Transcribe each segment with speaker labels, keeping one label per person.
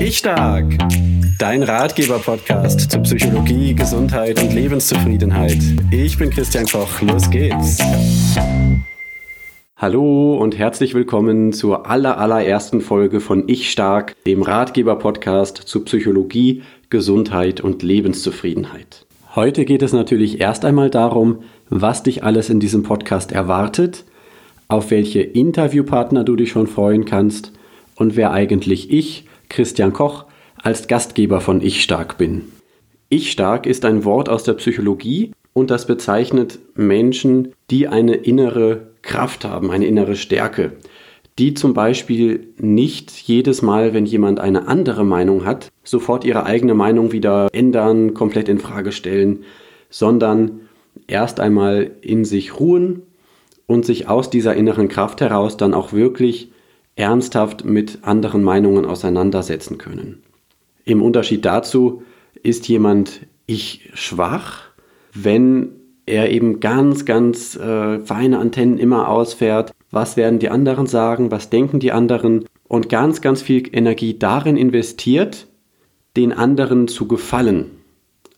Speaker 1: Ich Stark, dein Ratgeber-Podcast zu Psychologie, Gesundheit und Lebenszufriedenheit. Ich bin Christian Koch, los geht's.
Speaker 2: Hallo und herzlich willkommen zur aller, allerersten Folge von Ich Stark, dem Ratgeber-Podcast zu Psychologie, Gesundheit und Lebenszufriedenheit. Heute geht es natürlich erst einmal darum, was dich alles in diesem Podcast erwartet, auf welche Interviewpartner du dich schon freuen kannst und wer eigentlich ich, Christian Koch, als Gastgeber von Ich Stark bin. Ich Stark ist ein Wort aus der Psychologie und das bezeichnet Menschen, die eine innere Kraft haben, eine innere Stärke, die zum Beispiel nicht jedes Mal, wenn jemand eine andere Meinung hat, sofort ihre eigene Meinung wieder ändern, komplett in Frage stellen, sondern erst einmal in sich ruhen und sich aus dieser inneren Kraft heraus dann auch wirklich ernsthaft mit anderen Meinungen auseinandersetzen können. Im Unterschied dazu ist jemand ich schwach, wenn er eben ganz, ganz äh, feine Antennen immer ausfährt. Was werden die anderen sagen? Was denken die anderen? Und ganz, ganz viel Energie darin investiert, den anderen zu gefallen.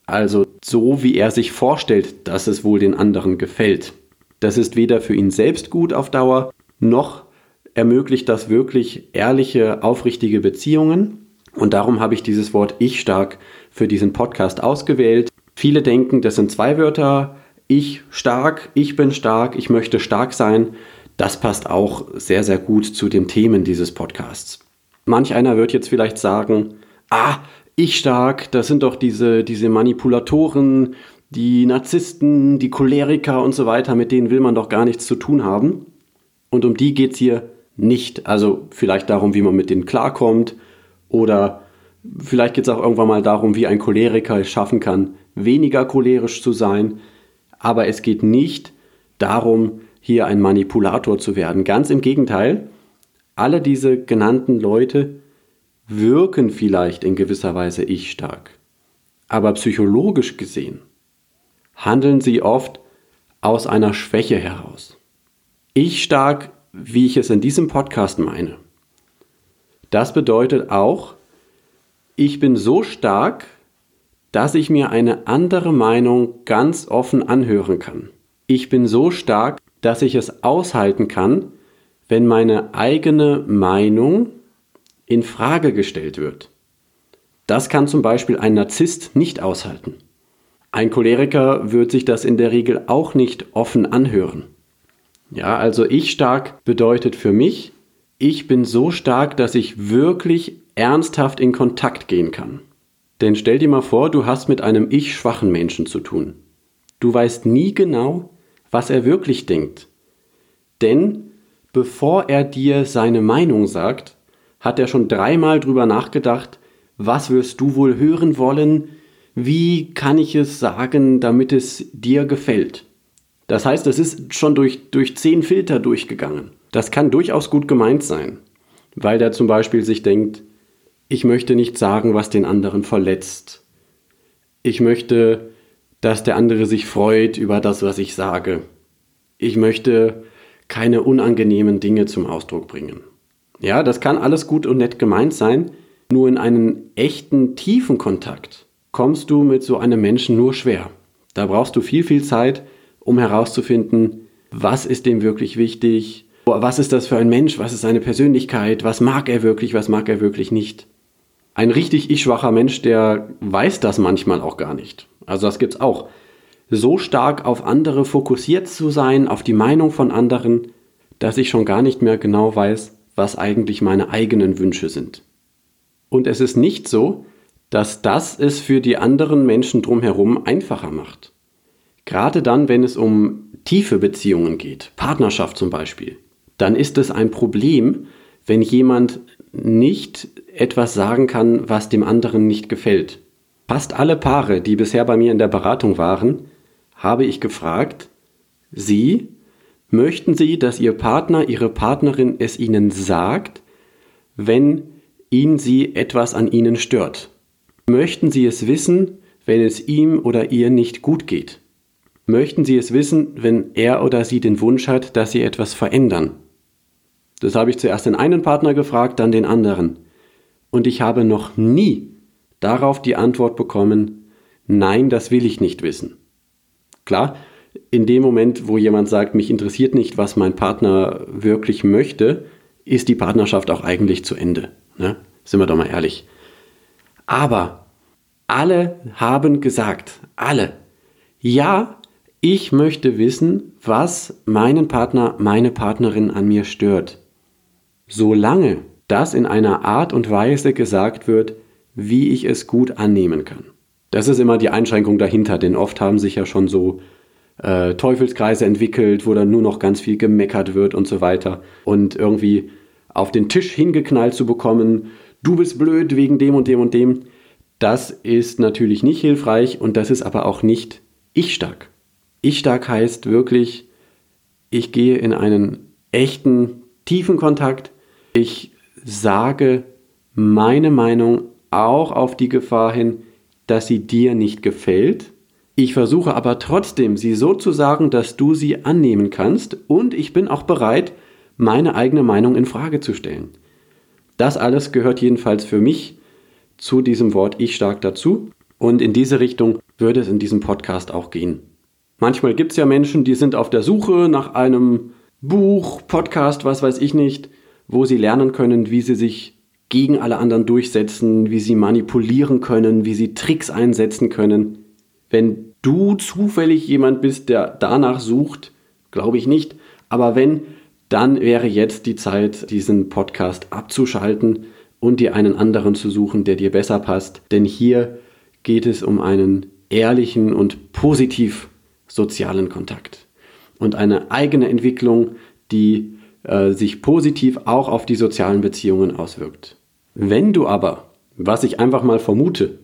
Speaker 2: Also so, wie er sich vorstellt, dass es wohl den anderen gefällt. Das ist weder für ihn selbst gut auf Dauer, noch ermöglicht das wirklich ehrliche, aufrichtige Beziehungen. Und darum habe ich dieses Wort Ich stark für diesen Podcast ausgewählt. Viele denken, das sind zwei Wörter. Ich stark, ich bin stark, ich möchte stark sein. Das passt auch sehr, sehr gut zu den Themen dieses Podcasts. Manch einer wird jetzt vielleicht sagen, ah, ich stark, das sind doch diese, diese Manipulatoren, die Narzissten, die Choleriker und so weiter, mit denen will man doch gar nichts zu tun haben. Und um die geht es hier nicht. Also vielleicht darum, wie man mit denen klarkommt oder vielleicht geht es auch irgendwann mal darum, wie ein Choleriker es schaffen kann, weniger cholerisch zu sein. Aber es geht nicht darum, hier ein Manipulator zu werden. Ganz im Gegenteil, alle diese genannten Leute wirken vielleicht in gewisser Weise ich stark. Aber psychologisch gesehen handeln sie oft aus einer Schwäche heraus. Ich stark, wie ich es in diesem Podcast meine. Das bedeutet auch, ich bin so stark, dass ich mir eine andere Meinung ganz offen anhören kann. Ich bin so stark, dass ich es aushalten kann, wenn meine eigene Meinung in Frage gestellt wird. Das kann zum Beispiel ein Narzisst nicht aushalten. Ein Choleriker wird sich das in der Regel auch nicht offen anhören. Ja, also ich stark bedeutet für mich, ich bin so stark, dass ich wirklich ernsthaft in Kontakt gehen kann. Denn stell dir mal vor, du hast mit einem ich schwachen Menschen zu tun. Du weißt nie genau, was er wirklich denkt. Denn bevor er dir seine Meinung sagt, hat er schon dreimal drüber nachgedacht, was wirst du wohl hören wollen, wie kann ich es sagen, damit es dir gefällt. Das heißt, es ist schon durch, durch zehn Filter durchgegangen. Das kann durchaus gut gemeint sein, weil der zum Beispiel sich denkt, ich möchte nicht sagen, was den anderen verletzt. Ich möchte, dass der andere sich freut über das, was ich sage. Ich möchte keine unangenehmen Dinge zum Ausdruck bringen. Ja, das kann alles gut und nett gemeint sein, nur in einen echten, tiefen Kontakt kommst du mit so einem Menschen nur schwer. Da brauchst du viel, viel Zeit, um herauszufinden, was ist dem wirklich wichtig, was ist das für ein Mensch, was ist seine Persönlichkeit, was mag er wirklich, was mag er wirklich nicht. Ein richtig ich-schwacher Mensch, der weiß das manchmal auch gar nicht. Also das gibt's auch. So stark auf andere fokussiert zu sein, auf die Meinung von anderen, dass ich schon gar nicht mehr genau weiß, was eigentlich meine eigenen Wünsche sind. Und es ist nicht so, dass das es für die anderen Menschen drumherum einfacher macht. Gerade dann, wenn es um tiefe Beziehungen geht, Partnerschaft zum Beispiel, dann ist es ein Problem, wenn jemand nicht etwas sagen kann, was dem anderen nicht gefällt. Fast alle Paare, die bisher bei mir in der Beratung waren, habe ich gefragt, Sie, möchten Sie, dass Ihr Partner, Ihre Partnerin es Ihnen sagt, wenn ihn sie etwas an Ihnen stört? Möchten Sie es wissen, wenn es ihm oder ihr nicht gut geht? Möchten Sie es wissen, wenn er oder sie den Wunsch hat, dass Sie etwas verändern? Das habe ich zuerst den einen Partner gefragt, dann den anderen. Und ich habe noch nie darauf die Antwort bekommen, nein, das will ich nicht wissen. Klar, in dem Moment, wo jemand sagt, mich interessiert nicht, was mein Partner wirklich möchte, ist die Partnerschaft auch eigentlich zu Ende. Ne? Sind wir doch mal ehrlich. Aber alle haben gesagt, alle, ja, ich möchte wissen, was meinen Partner, meine Partnerin an mir stört. Solange das in einer Art und Weise gesagt wird, wie ich es gut annehmen kann. Das ist immer die Einschränkung dahinter, denn oft haben sich ja schon so äh, Teufelskreise entwickelt, wo dann nur noch ganz viel gemeckert wird und so weiter. Und irgendwie auf den Tisch hingeknallt zu bekommen, du bist blöd wegen dem und dem und dem, das ist natürlich nicht hilfreich und das ist aber auch nicht ich stark. Ich stark heißt wirklich, ich gehe in einen echten, tiefen Kontakt. Ich sage meine Meinung auch auf die Gefahr hin, dass sie dir nicht gefällt. Ich versuche aber trotzdem, sie so zu sagen, dass du sie annehmen kannst und ich bin auch bereit, meine eigene Meinung in Frage zu stellen. Das alles gehört jedenfalls für mich zu diesem Wort ich stark dazu und in diese Richtung würde es in diesem Podcast auch gehen. Manchmal gibt es ja Menschen, die sind auf der Suche nach einem Buch, Podcast, was weiß ich nicht, wo sie lernen können, wie sie sich gegen alle anderen durchsetzen, wie sie manipulieren können, wie sie Tricks einsetzen können. Wenn du zufällig jemand bist, der danach sucht, glaube ich nicht, aber wenn, dann wäre jetzt die Zeit, diesen Podcast abzuschalten und dir einen anderen zu suchen, der dir besser passt. Denn hier geht es um einen ehrlichen und positiv sozialen Kontakt und eine eigene Entwicklung, die äh, sich positiv auch auf die sozialen Beziehungen auswirkt. Wenn du aber, was ich einfach mal vermute,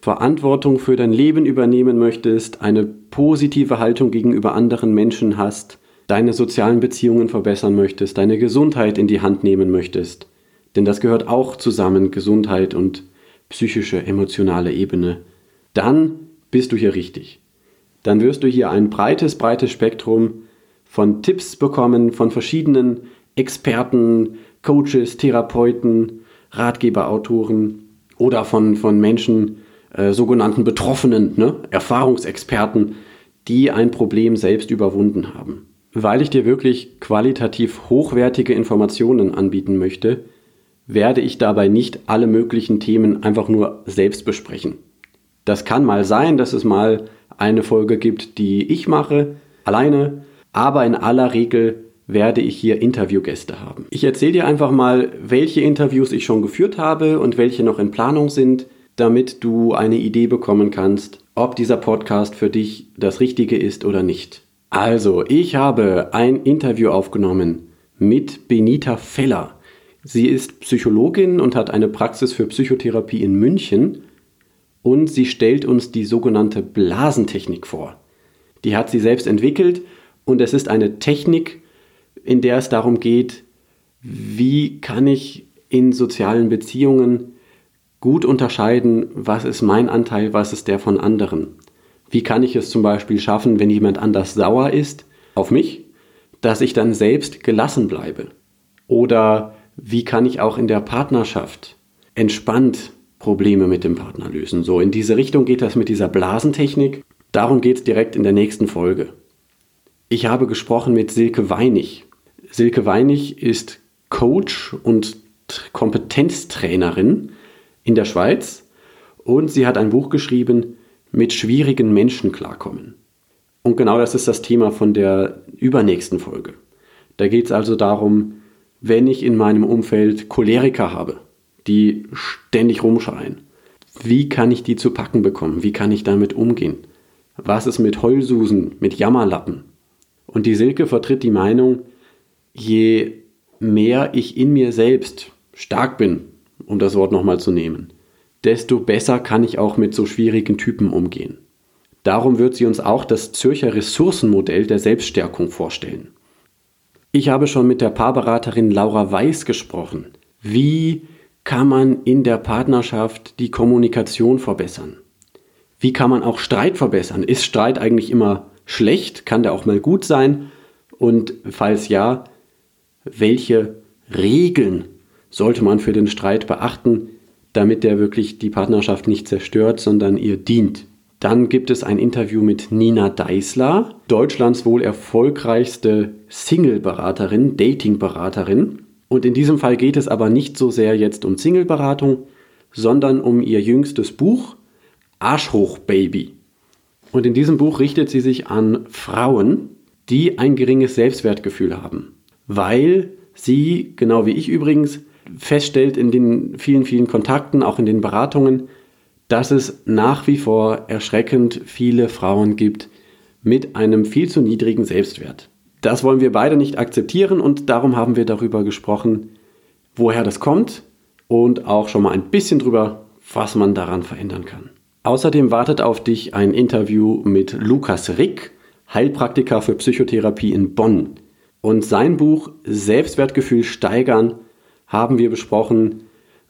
Speaker 2: Verantwortung für dein Leben übernehmen möchtest, eine positive Haltung gegenüber anderen Menschen hast, deine sozialen Beziehungen verbessern möchtest, deine Gesundheit in die Hand nehmen möchtest, denn das gehört auch zusammen, Gesundheit und psychische, emotionale Ebene, dann bist du hier richtig dann wirst du hier ein breites, breites Spektrum von Tipps bekommen von verschiedenen Experten, Coaches, Therapeuten, Ratgeberautoren oder von, von Menschen, äh, sogenannten Betroffenen, ne? Erfahrungsexperten, die ein Problem selbst überwunden haben. Weil ich dir wirklich qualitativ hochwertige Informationen anbieten möchte, werde ich dabei nicht alle möglichen Themen einfach nur selbst besprechen. Das kann mal sein, dass es mal eine Folge gibt, die ich mache, alleine, aber in aller Regel werde ich hier Interviewgäste haben. Ich erzähle dir einfach mal, welche Interviews ich schon geführt habe und welche noch in Planung sind, damit du eine Idee bekommen kannst, ob dieser Podcast für dich das Richtige ist oder nicht. Also, ich habe ein Interview aufgenommen mit Benita Feller. Sie ist Psychologin und hat eine Praxis für Psychotherapie in München und sie stellt uns die sogenannte Blasentechnik vor. Die hat sie selbst entwickelt und es ist eine Technik, in der es darum geht, wie kann ich in sozialen Beziehungen gut unterscheiden, was ist mein Anteil, was ist der von anderen. Wie kann ich es zum Beispiel schaffen, wenn jemand anders sauer ist auf mich, dass ich dann selbst gelassen bleibe? Oder wie kann ich auch in der Partnerschaft entspannt Probleme mit dem Partner lösen. So, in diese Richtung geht das mit dieser Blasentechnik. Darum geht es direkt in der nächsten Folge. Ich habe gesprochen mit Silke Weinig. Silke Weinig ist Coach und Kompetenztrainerin in der Schweiz und sie hat ein Buch geschrieben, mit schwierigen Menschen klarkommen. Und genau das ist das Thema von der übernächsten Folge. Da geht es also darum, wenn ich in meinem Umfeld Choleriker habe, die ständig rumschreien. Wie kann ich die zu packen bekommen? Wie kann ich damit umgehen? Was ist mit Heulsusen, mit Jammerlappen? Und die Silke vertritt die Meinung, je mehr ich in mir selbst stark bin, um das Wort nochmal zu nehmen, desto besser kann ich auch mit so schwierigen Typen umgehen. Darum wird sie uns auch das Zürcher Ressourcenmodell der Selbststärkung vorstellen. Ich habe schon mit der Paarberaterin Laura Weiß gesprochen. Wie kann man in der Partnerschaft die Kommunikation verbessern? Wie kann man auch Streit verbessern? Ist Streit eigentlich immer schlecht? Kann der auch mal gut sein? Und falls ja, welche Regeln sollte man für den Streit beachten? damit der wirklich die Partnerschaft nicht zerstört, sondern ihr dient. Dann gibt es ein Interview mit Nina Deißler, Deutschlands wohl erfolgreichste Single-Beraterin, Dating-Beraterin. Und in diesem Fall geht es aber nicht so sehr jetzt um Single-Beratung, sondern um ihr jüngstes Buch Arschhoch Baby. Und in diesem Buch richtet sie sich an Frauen, die ein geringes Selbstwertgefühl haben, weil sie, genau wie ich übrigens, feststellt in den vielen, vielen Kontakten, auch in den Beratungen, dass es nach wie vor erschreckend viele Frauen gibt mit einem viel zu niedrigen Selbstwert. Das wollen wir beide nicht akzeptieren und darum haben wir darüber gesprochen, woher das kommt und auch schon mal ein bisschen drüber, was man daran verändern kann. Außerdem wartet auf dich ein Interview mit Lukas Rick, Heilpraktiker für Psychotherapie in Bonn. Und sein Buch Selbstwertgefühl steigern haben wir besprochen,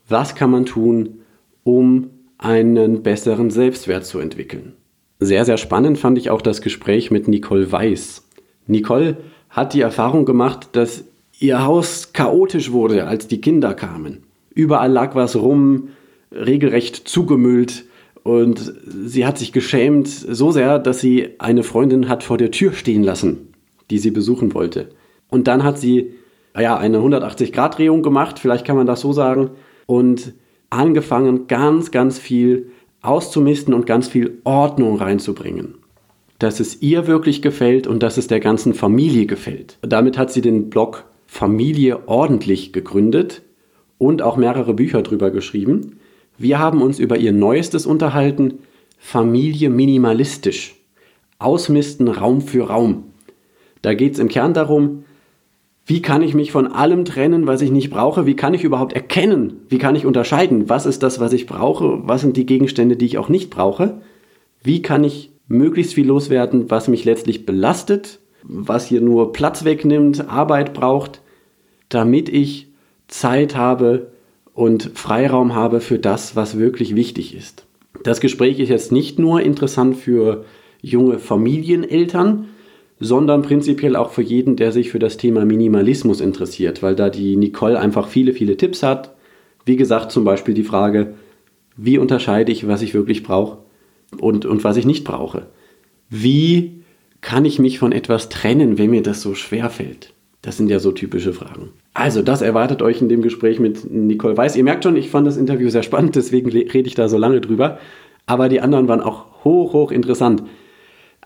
Speaker 2: was kann man tun, um einen besseren Selbstwert zu entwickeln. Sehr, sehr spannend fand ich auch das Gespräch mit Nicole Weiß. Nicole hat die Erfahrung gemacht, dass ihr Haus chaotisch wurde, als die Kinder kamen. Überall lag was rum, regelrecht zugemüllt und sie hat sich geschämt so sehr, dass sie eine Freundin hat vor der Tür stehen lassen, die sie besuchen wollte. Und dann hat sie ja, eine 180-Grad-Drehung gemacht, vielleicht kann man das so sagen, und angefangen, ganz, ganz viel auszumisten und ganz viel Ordnung reinzubringen. Dass es ihr wirklich gefällt und dass es der ganzen Familie gefällt. Damit hat sie den Blog Familie ordentlich gegründet und auch mehrere Bücher drüber geschrieben. Wir haben uns über ihr neuestes unterhalten, Familie minimalistisch. Ausmisten Raum für Raum. Da geht es im Kern darum, wie kann ich mich von allem trennen, was ich nicht brauche? Wie kann ich überhaupt erkennen? Wie kann ich unterscheiden? Was ist das, was ich brauche? Was sind die Gegenstände, die ich auch nicht brauche? Wie kann ich möglichst viel loswerden, was mich letztlich belastet, was hier nur Platz wegnimmt, Arbeit braucht, damit ich Zeit habe und Freiraum habe für das, was wirklich wichtig ist. Das Gespräch ist jetzt nicht nur interessant für junge Familieneltern, sondern prinzipiell auch für jeden, der sich für das Thema Minimalismus interessiert, weil da die Nicole einfach viele, viele Tipps hat. Wie gesagt, zum Beispiel die Frage, wie unterscheide ich, was ich wirklich brauche und, und was ich nicht brauche? Wie kann ich mich von etwas trennen, wenn mir das so schwer fällt? Das sind ja so typische Fragen. Also, das erwartet euch in dem Gespräch mit Nicole Weiß. Ihr merkt schon, ich fand das Interview sehr spannend, deswegen rede ich da so lange drüber. Aber die anderen waren auch hoch, hoch interessant.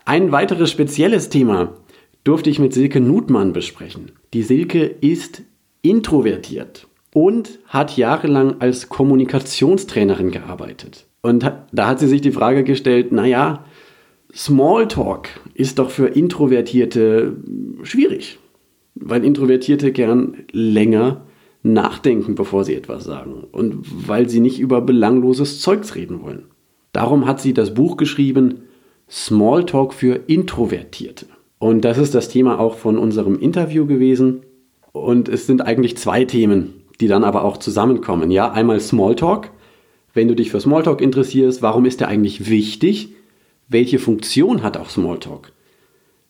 Speaker 2: Ein weiteres spezielles Thema durfte ich mit Silke Nutmann besprechen. Die Silke ist introvertiert und hat jahrelang als Kommunikationstrainerin gearbeitet. Und da hat sie sich die Frage gestellt, naja, Smalltalk ist doch für Introvertierte schwierig, weil Introvertierte gern länger nachdenken, bevor sie etwas sagen und weil sie nicht über belangloses Zeugs reden wollen. Darum hat sie das Buch geschrieben, Smalltalk für Introvertierte. Und das ist das Thema auch von unserem Interview gewesen. Und es sind eigentlich zwei Themen, die dann aber auch zusammenkommen. Ja, einmal Smalltalk. Wenn du dich für Smalltalk interessierst, warum ist der eigentlich wichtig? Welche Funktion hat auch Smalltalk?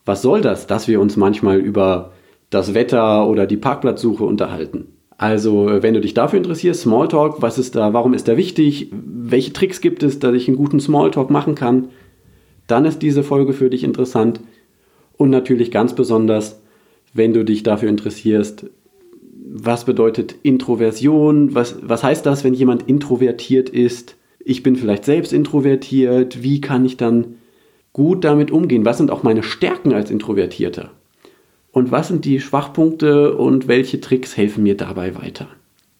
Speaker 2: Was soll das, dass wir uns manchmal über das Wetter oder die Parkplatzsuche unterhalten? Also, wenn du dich dafür interessierst, Smalltalk, was ist da, warum ist der wichtig? Welche Tricks gibt es, dass ich einen guten Smalltalk machen kann? dann ist diese Folge für dich interessant. Und natürlich ganz besonders, wenn du dich dafür interessierst, was bedeutet Introversion? Was, was heißt das, wenn jemand introvertiert ist? Ich bin vielleicht selbst introvertiert. Wie kann ich dann gut damit umgehen? Was sind auch meine Stärken als Introvertierter? Und was sind die Schwachpunkte und welche Tricks helfen mir dabei weiter?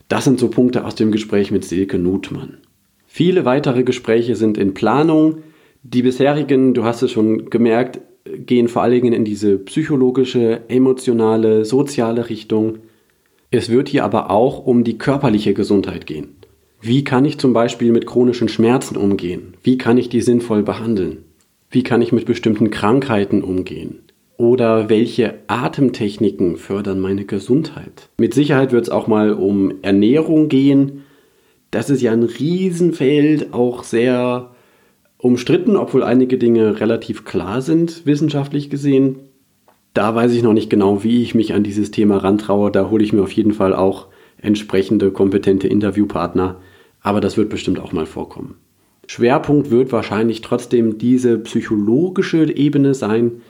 Speaker 2: Das sind so Punkte aus dem Gespräch mit Silke Nutmann. Viele weitere Gespräche sind in Planung. Die bisherigen, du hast es schon gemerkt, gehen vor allen Dingen in diese psychologische, emotionale, soziale Richtung. Es wird hier aber auch um die körperliche Gesundheit gehen. Wie kann ich zum Beispiel mit chronischen Schmerzen umgehen? Wie kann ich die sinnvoll behandeln? Wie kann ich mit bestimmten Krankheiten umgehen? Oder welche Atemtechniken fördern meine Gesundheit? Mit Sicherheit wird es auch mal um Ernährung gehen. Das ist ja ein Riesenfeld, auch sehr umstritten, obwohl einige Dinge relativ klar sind, wissenschaftlich gesehen. Da weiß ich noch nicht genau, wie ich mich an dieses Thema rantraue. Da hole ich mir auf jeden Fall auch entsprechende kompetente Interviewpartner. aber das wird bestimmt auch mal vorkommen. Schwerpunkt wird wahrscheinlich trotzdem diese psychologische Ebene sein,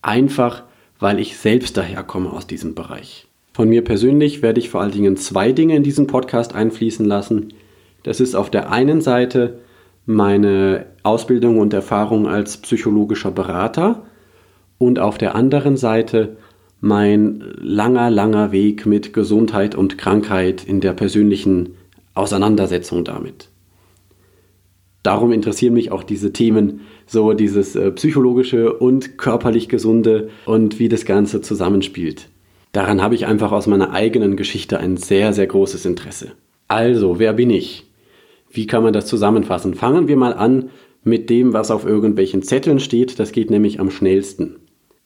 Speaker 2: einfach weil ich selbst daherkomme aus diesem Bereich. Von mir persönlich werde ich vor allen Dingen zwei Dinge in diesen Podcast einfließen lassen. Das ist auf der einen Seite meine Ausbildung und Erfahrung als psychologischer Berater und auf der anderen Seite mein langer, langer Weg mit Gesundheit und Krankheit in der persönlichen Auseinandersetzung damit. Darum interessieren mich auch diese Themen, so dieses äh, psychologische und körperlich gesunde und wie das Ganze zusammenspielt. Daran habe ich einfach aus meiner eigenen Geschichte ein sehr, sehr großes Interesse. Also, wer bin ich? Wie kann man das zusammenfassen? Fangen wir mal an mit dem, was auf irgendwelchen Zetteln steht. Das geht nämlich am schnellsten.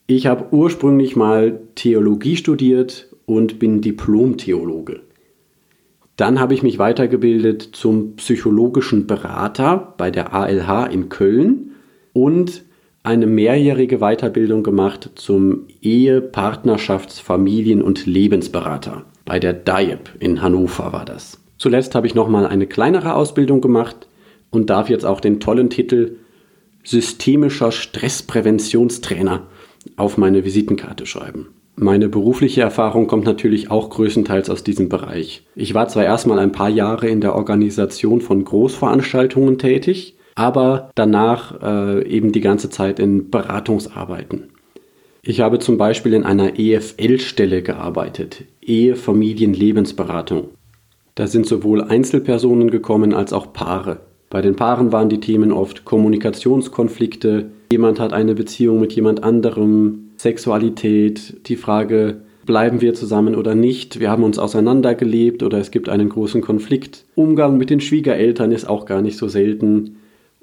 Speaker 2: Ich habe ursprünglich mal Theologie studiert und bin Diplom-Theologe. Dann habe ich mich weitergebildet zum psychologischen Berater bei der ALH in Köln und eine mehrjährige Weiterbildung gemacht zum Ehe-, Partnerschafts-, Familien- und Lebensberater. Bei der DIEP in Hannover war das. Zuletzt habe ich nochmal eine kleinere Ausbildung gemacht und darf jetzt auch den tollen Titel Systemischer Stresspräventionstrainer auf meine Visitenkarte schreiben. Meine berufliche Erfahrung kommt natürlich auch größtenteils aus diesem Bereich. Ich war zwar erstmal ein paar Jahre in der Organisation von Großveranstaltungen tätig, aber danach äh, eben die ganze Zeit in Beratungsarbeiten. Ich habe zum Beispiel in einer EFL-Stelle gearbeitet, Ehe, Familien, Lebensberatung. Da sind sowohl Einzelpersonen gekommen als auch Paare. Bei den Paaren waren die Themen oft Kommunikationskonflikte, jemand hat eine Beziehung mit jemand anderem, Sexualität, die Frage, bleiben wir zusammen oder nicht, wir haben uns auseinandergelebt oder es gibt einen großen Konflikt. Umgang mit den Schwiegereltern ist auch gar nicht so selten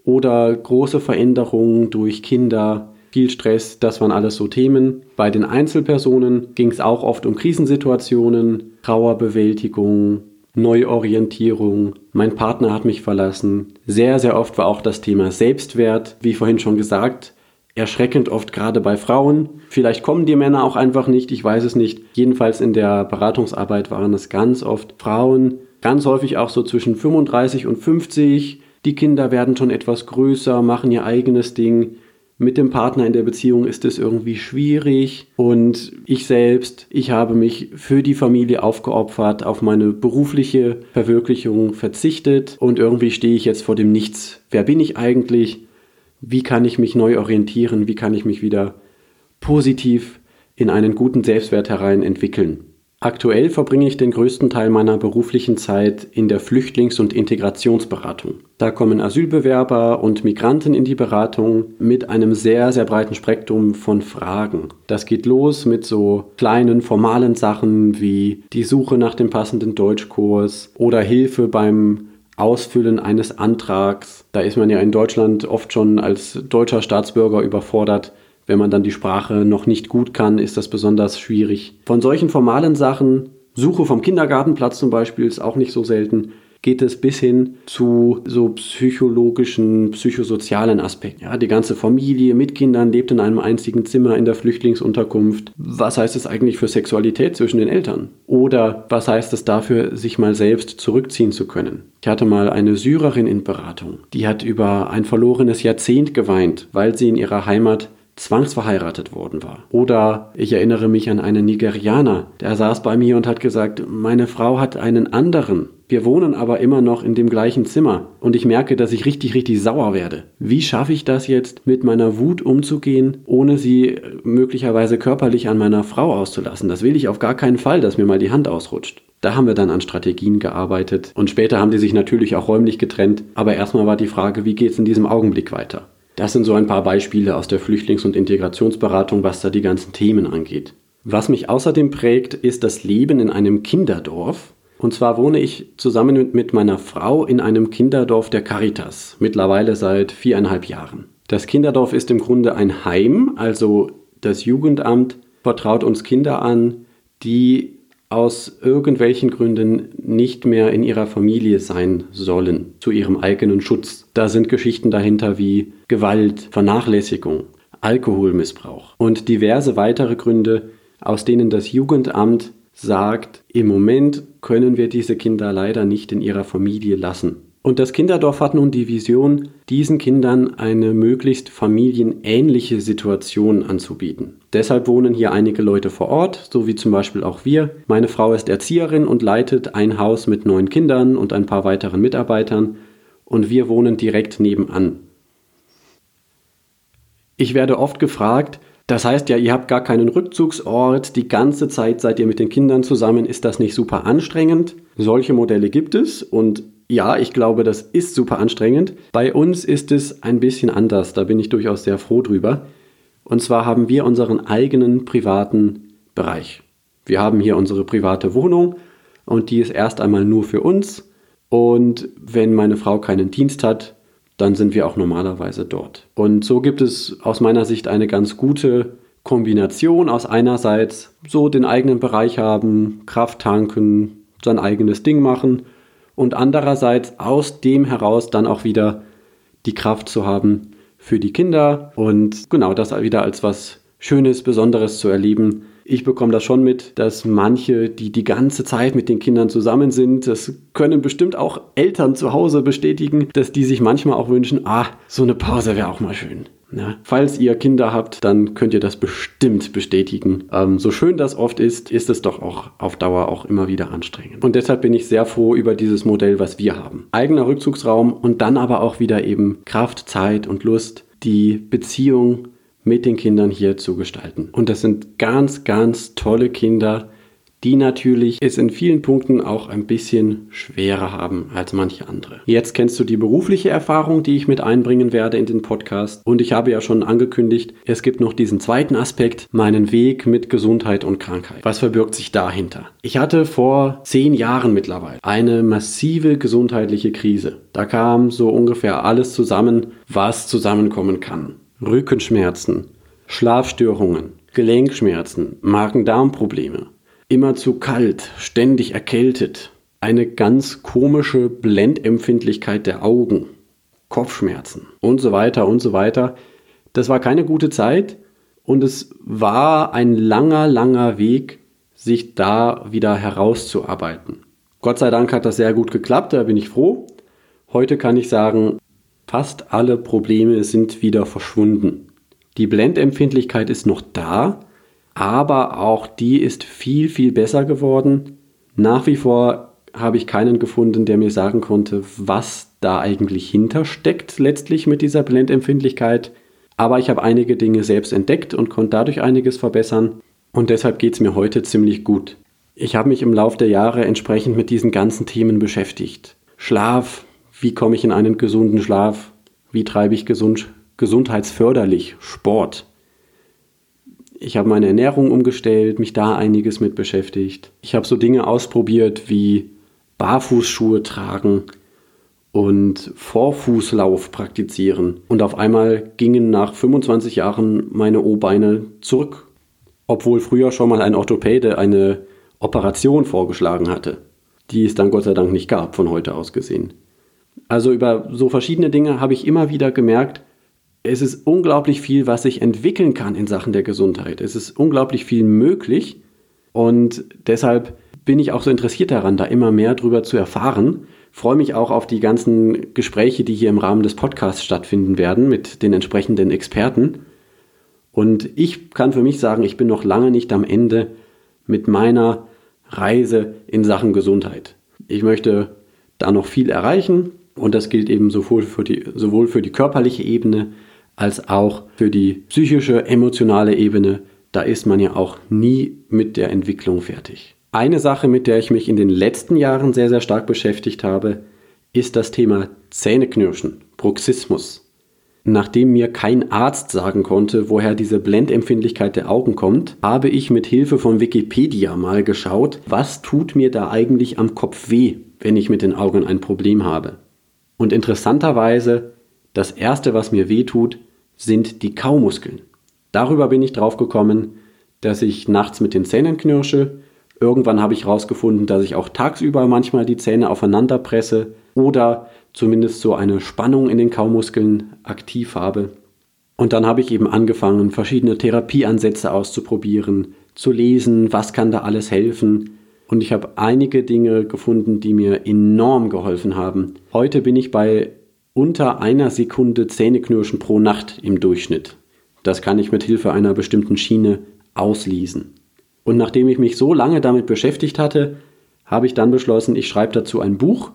Speaker 2: oder große Veränderungen durch Kinder, viel Stress, das waren alles so Themen. Bei den Einzelpersonen ging es auch oft um Krisensituationen, Trauerbewältigung, Neuorientierung, mein Partner hat mich verlassen. Sehr, sehr oft war auch das Thema Selbstwert, wie vorhin schon gesagt, erschreckend oft gerade bei Frauen. Vielleicht kommen die Männer auch einfach nicht, ich weiß es nicht. Jedenfalls in der Beratungsarbeit waren es ganz oft Frauen, ganz häufig auch so zwischen 35 und 50, die Kinder werden schon etwas größer, machen ihr eigenes Ding. Mit dem Partner in der Beziehung ist es irgendwie schwierig und ich selbst, ich habe mich für die Familie aufgeopfert, auf meine berufliche Verwirklichung verzichtet und irgendwie stehe ich jetzt vor dem Nichts. Wer bin ich eigentlich? Wie kann ich mich neu orientieren? Wie kann ich mich wieder positiv in einen guten Selbstwert herein entwickeln? Aktuell verbringe ich den größten Teil meiner beruflichen Zeit in der Flüchtlings- und Integrationsberatung. Da kommen Asylbewerber und Migranten in die Beratung mit einem sehr, sehr breiten Spektrum von Fragen. Das geht los mit so kleinen formalen Sachen wie die Suche nach dem passenden Deutschkurs oder Hilfe beim Ausfüllen eines Antrags. Da ist man ja in Deutschland oft schon als deutscher Staatsbürger überfordert wenn man dann die Sprache noch nicht gut kann, ist das besonders schwierig. Von solchen formalen Sachen, Suche vom Kindergartenplatz zum Beispiel, ist auch nicht so selten, geht es bis hin zu so psychologischen, psychosozialen Aspekten. Ja, die ganze Familie mit Kindern lebt in einem einzigen Zimmer in der Flüchtlingsunterkunft. Was heißt es eigentlich für Sexualität zwischen den Eltern? Oder was heißt es dafür, sich mal selbst zurückziehen zu können? Ich hatte mal eine Syrerin in Beratung, die hat über ein verlorenes Jahrzehnt geweint, weil sie in ihrer Heimat zwangsverheiratet worden war. Oder ich erinnere mich an einen Nigerianer, der saß bei mir und hat gesagt, meine Frau hat einen anderen. Wir wohnen aber immer noch in dem gleichen Zimmer und ich merke, dass ich richtig, richtig sauer werde. Wie schaffe ich das jetzt, mit meiner Wut umzugehen, ohne sie möglicherweise körperlich an meiner Frau auszulassen? Das will ich auf gar keinen Fall, dass mir mal die Hand ausrutscht. Da haben wir dann an Strategien gearbeitet und später haben die sich natürlich auch räumlich getrennt, aber erstmal war die Frage, wie geht es in diesem Augenblick weiter? Das sind so ein paar Beispiele aus der Flüchtlings- und Integrationsberatung, was da die ganzen Themen angeht. Was mich außerdem prägt, ist das Leben in einem Kinderdorf. Und zwar wohne ich zusammen mit meiner Frau in einem Kinderdorf der Caritas, mittlerweile seit viereinhalb Jahren. Das Kinderdorf ist im Grunde ein Heim, also das Jugendamt vertraut uns Kinder an, die aus irgendwelchen Gründen nicht mehr in ihrer Familie sein sollen, zu ihrem eigenen Schutz. Da sind Geschichten dahinter wie Gewalt, Vernachlässigung, Alkoholmissbrauch und diverse weitere Gründe, aus denen das Jugendamt sagt, im Moment können wir diese Kinder leider nicht in ihrer Familie lassen. Und das Kinderdorf hat nun die Vision, diesen Kindern eine möglichst familienähnliche Situation anzubieten. Deshalb wohnen hier einige Leute vor Ort, so wie zum Beispiel auch wir. Meine Frau ist Erzieherin und leitet ein Haus mit neun Kindern und ein paar weiteren Mitarbeitern und wir wohnen direkt nebenan. Ich werde oft gefragt, das heißt ja, ihr habt gar keinen Rückzugsort, die ganze Zeit seid ihr mit den Kindern zusammen, ist das nicht super anstrengend? Solche Modelle gibt es und ja, ich glaube, das ist super anstrengend. Bei uns ist es ein bisschen anders, da bin ich durchaus sehr froh drüber. Und zwar haben wir unseren eigenen privaten Bereich. Wir haben hier unsere private Wohnung und die ist erst einmal nur für uns. Und wenn meine Frau keinen Dienst hat, dann sind wir auch normalerweise dort. Und so gibt es aus meiner Sicht eine ganz gute Kombination aus einerseits so den eigenen Bereich haben, Kraft tanken, sein eigenes Ding machen und andererseits aus dem heraus dann auch wieder die Kraft zu haben für die Kinder und genau das wieder als was Schönes, Besonderes zu erleben, ich bekomme das schon mit, dass manche, die die ganze Zeit mit den Kindern zusammen sind, das können bestimmt auch Eltern zu Hause bestätigen, dass die sich manchmal auch wünschen, ah, so eine Pause wäre auch mal schön. Ja, falls ihr Kinder habt, dann könnt ihr das bestimmt bestätigen. Ähm, so schön das oft ist, ist es doch auch auf Dauer auch immer wieder anstrengend. Und deshalb bin ich sehr froh über dieses Modell, was wir haben. Eigener Rückzugsraum und dann aber auch wieder eben Kraft, Zeit und Lust, die Beziehung mit den Kindern hier zu gestalten. Und das sind ganz, ganz tolle Kinder, die natürlich es in vielen Punkten auch ein bisschen schwerer haben als manche andere. Jetzt kennst du die berufliche Erfahrung, die ich mit einbringen werde in den Podcast. Und ich habe ja schon angekündigt, es gibt noch diesen zweiten Aspekt, meinen Weg mit Gesundheit und Krankheit. Was verbirgt sich dahinter? Ich hatte vor zehn Jahren mittlerweile eine massive gesundheitliche Krise. Da kam so ungefähr alles zusammen, was zusammenkommen kann. Rückenschmerzen, Schlafstörungen, Gelenkschmerzen, Magen-Darm-Probleme, immer zu kalt, ständig erkältet, eine ganz komische Blendempfindlichkeit der Augen, Kopfschmerzen und so weiter und so weiter. Das war keine gute Zeit und es war ein langer, langer Weg, sich da wieder herauszuarbeiten. Gott sei Dank hat das sehr gut geklappt, da bin ich froh. Heute kann ich sagen, Fast alle Probleme sind wieder verschwunden. Die Blendempfindlichkeit ist noch da, aber auch die ist viel, viel besser geworden. Nach wie vor habe ich keinen gefunden, der mir sagen konnte, was da eigentlich hintersteckt letztlich mit dieser Blendempfindlichkeit. Aber ich habe einige Dinge selbst entdeckt und konnte dadurch einiges verbessern. Und deshalb geht es mir heute ziemlich gut. Ich habe mich im Laufe der Jahre entsprechend mit diesen ganzen Themen beschäftigt. Schlaf, wie komme ich in einen gesunden Schlaf? Wie treibe ich gesund, gesundheitsförderlich Sport? Ich habe meine Ernährung umgestellt, mich da einiges mit beschäftigt. Ich habe so Dinge ausprobiert wie Barfußschuhe tragen und Vorfußlauf praktizieren. Und auf einmal gingen nach 25 Jahren meine O-Beine zurück. Obwohl früher schon mal ein Orthopäde eine Operation vorgeschlagen hatte, die es dann Gott sei Dank nicht gab, von heute aus gesehen. Also über so verschiedene Dinge habe ich immer wieder gemerkt, es ist unglaublich viel, was sich entwickeln kann in Sachen der Gesundheit. Es ist unglaublich viel möglich und deshalb bin ich auch so interessiert daran, da immer mehr drüber zu erfahren. Freue mich auch auf die ganzen Gespräche, die hier im Rahmen des Podcasts stattfinden werden mit den entsprechenden Experten. Und ich kann für mich sagen, ich bin noch lange nicht am Ende mit meiner Reise in Sachen Gesundheit. Ich möchte da noch viel erreichen und das gilt eben sowohl für die, sowohl für die körperliche Ebene als auch für die psychische, emotionale Ebene. Da ist man ja auch nie mit der Entwicklung fertig. Eine Sache, mit der ich mich in den letzten Jahren sehr, sehr stark beschäftigt habe, ist das Thema Zähneknirschen, Bruxismus. Nachdem mir kein Arzt sagen konnte, woher diese Blendempfindlichkeit der Augen kommt, habe ich mit Hilfe von Wikipedia mal geschaut, was tut mir da eigentlich am Kopf weh, wenn ich mit den Augen ein Problem habe. Und interessanterweise, das erste, was mir weh tut, sind die Kaumuskeln. Darüber bin ich drauf gekommen, dass ich nachts mit den Zähnen knirsche. Irgendwann habe ich herausgefunden, dass ich auch tagsüber manchmal die Zähne aufeinander presse oder zumindest so eine Spannung in den Kaumuskeln aktiv habe. Und dann habe ich eben angefangen, verschiedene Therapieansätze auszuprobieren, zu lesen, was kann da alles helfen und ich habe einige Dinge gefunden, die mir enorm geholfen haben. Heute bin ich bei unter einer Sekunde Zähneknirschen pro Nacht im Durchschnitt. Das kann ich mit Hilfe einer bestimmten Schiene auslesen. Und nachdem ich mich so lange damit beschäftigt hatte, habe ich dann beschlossen, ich schreibe dazu ein Buch.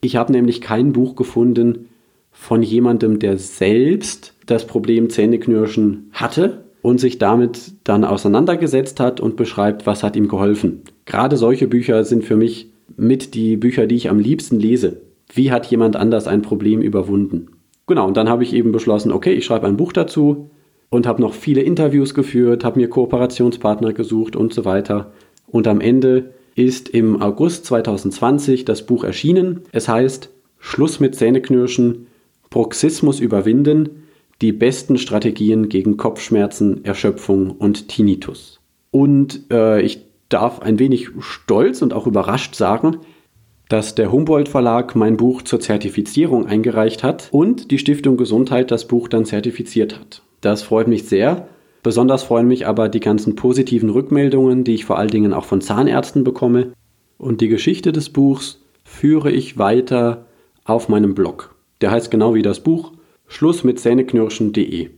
Speaker 2: Ich habe nämlich kein Buch gefunden von jemandem, der selbst das Problem Zähneknirschen hatte und sich damit dann auseinandergesetzt hat und beschreibt, was hat ihm geholfen. Gerade solche Bücher sind für mich mit die Bücher, die ich am liebsten lese. Wie hat jemand anders ein Problem überwunden? Genau, und dann habe ich eben beschlossen, okay, ich schreibe ein Buch dazu und habe noch viele Interviews geführt, habe mir Kooperationspartner gesucht und so weiter. Und am Ende ist im August 2020 das Buch erschienen. Es heißt Schluss mit Zähneknirschen, Bruxismus überwinden, die besten Strategien gegen Kopfschmerzen, Erschöpfung und Tinnitus. Und äh, ich darf ein wenig stolz und auch überrascht sagen, dass der Humboldt Verlag mein Buch zur Zertifizierung eingereicht hat und die Stiftung Gesundheit das Buch dann zertifiziert hat. Das freut mich sehr. Besonders freuen mich aber die ganzen positiven Rückmeldungen, die ich vor allen Dingen auch von Zahnärzten bekomme. Und die Geschichte des Buchs führe ich weiter auf meinem Blog. Der heißt genau wie das Buch Schluss mit Zähneknirschen.de.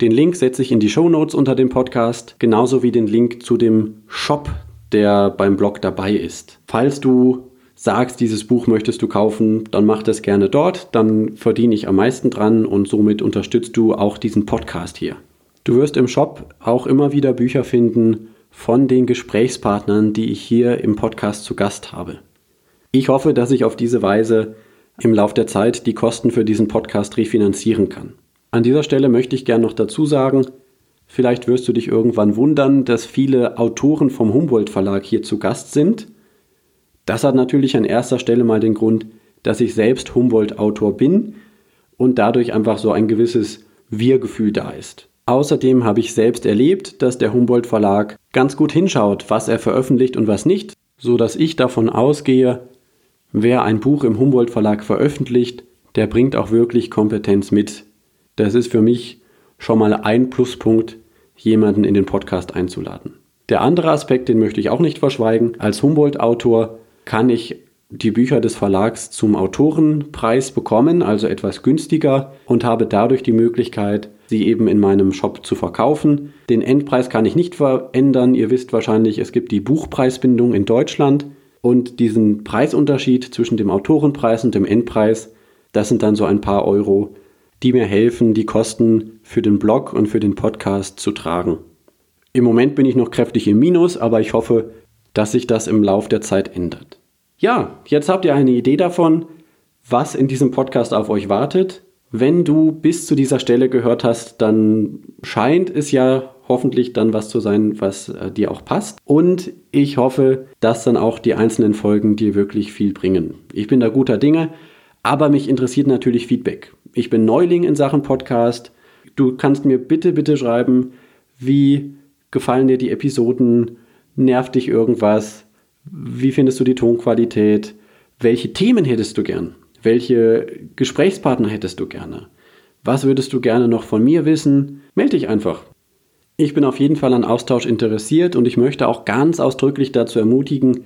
Speaker 2: Den Link setze ich in die Show Notes unter dem Podcast, genauso wie den Link zu dem Shop, der beim Blog dabei ist. Falls du sagst, dieses Buch möchtest du kaufen, dann mach das gerne dort, dann verdiene ich am meisten dran und somit unterstützt du auch diesen Podcast hier. Du wirst im Shop auch immer wieder Bücher finden von den Gesprächspartnern, die ich hier im Podcast zu Gast habe. Ich hoffe, dass ich auf diese Weise im Lauf der Zeit die Kosten für diesen Podcast refinanzieren kann. An dieser Stelle möchte ich gerne noch dazu sagen, vielleicht wirst du dich irgendwann wundern, dass viele Autoren vom Humboldt Verlag hier zu Gast sind. Das hat natürlich an erster Stelle mal den Grund, dass ich selbst Humboldt-Autor bin und dadurch einfach so ein gewisses Wir-Gefühl da ist. Außerdem habe ich selbst erlebt, dass der Humboldt Verlag ganz gut hinschaut, was er veröffentlicht und was nicht, so dass ich davon ausgehe, Wer ein Buch im Humboldt Verlag veröffentlicht, der bringt auch wirklich Kompetenz mit. Das ist für mich schon mal ein Pluspunkt, jemanden in den Podcast einzuladen. Der andere Aspekt, den möchte ich auch nicht verschweigen. Als Humboldt-Autor kann ich die Bücher des Verlags zum Autorenpreis bekommen, also etwas günstiger und habe dadurch die Möglichkeit, sie eben in meinem Shop zu verkaufen. Den Endpreis kann ich nicht verändern. Ihr wisst wahrscheinlich, es gibt die Buchpreisbindung in Deutschland. Und diesen Preisunterschied zwischen dem Autorenpreis und dem Endpreis, das sind dann so ein paar Euro, die mir helfen, die Kosten für den Blog und für den Podcast zu tragen. Im Moment bin ich noch kräftig im Minus, aber ich hoffe, dass sich das im Lauf der Zeit ändert. Ja, jetzt habt ihr eine Idee davon, was in diesem Podcast auf euch wartet. Wenn du bis zu dieser Stelle gehört hast, dann scheint es ja hoffentlich dann was zu sein, was äh, dir auch passt. Und ich hoffe, dass dann auch die einzelnen Folgen dir wirklich viel bringen. Ich bin da guter Dinge, aber mich interessiert natürlich Feedback. Ich bin Neuling in Sachen Podcast. Du kannst mir bitte, bitte schreiben, wie gefallen dir die Episoden? Nervt dich irgendwas? Wie findest du die Tonqualität? Welche Themen hättest du gern? Welche Gesprächspartner hättest du gerne? Was würdest du gerne noch von mir wissen? Meld dich einfach. Ich bin auf jeden Fall an Austausch interessiert und ich möchte auch ganz ausdrücklich dazu ermutigen,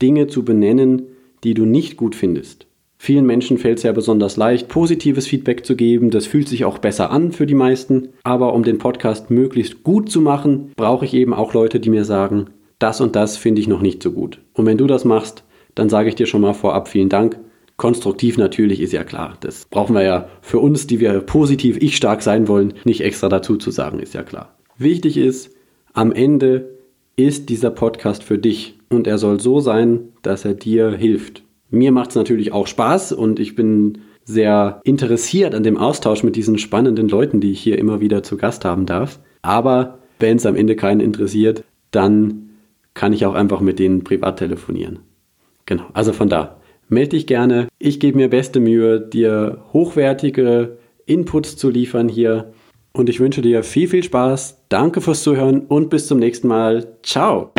Speaker 2: Dinge zu benennen, die du nicht gut findest. Vielen Menschen fällt es ja besonders leicht, positives Feedback zu geben. Das fühlt sich auch besser an für die meisten. Aber um den Podcast möglichst gut zu machen, brauche ich eben auch Leute, die mir sagen, das und das finde ich noch nicht so gut. Und wenn du das machst, dann sage ich dir schon mal vorab vielen Dank. Konstruktiv natürlich ist ja klar. Das brauchen wir ja für uns, die wir positiv ich stark sein wollen, nicht extra dazu zu sagen, ist ja klar. Wichtig ist, am Ende ist dieser Podcast für dich und er soll so sein, dass er dir hilft. Mir macht es natürlich auch Spaß und ich bin sehr interessiert an dem Austausch mit diesen spannenden Leuten, die ich hier immer wieder zu Gast haben darf. Aber wenn es am Ende keinen interessiert, dann kann ich auch einfach mit denen privat telefonieren. Genau, also von da. Melde dich gerne. Ich gebe mir beste Mühe, dir hochwertige Inputs zu liefern hier und ich wünsche dir viel, viel Spaß. Danke fürs Zuhören und bis zum nächsten Mal. Ciao.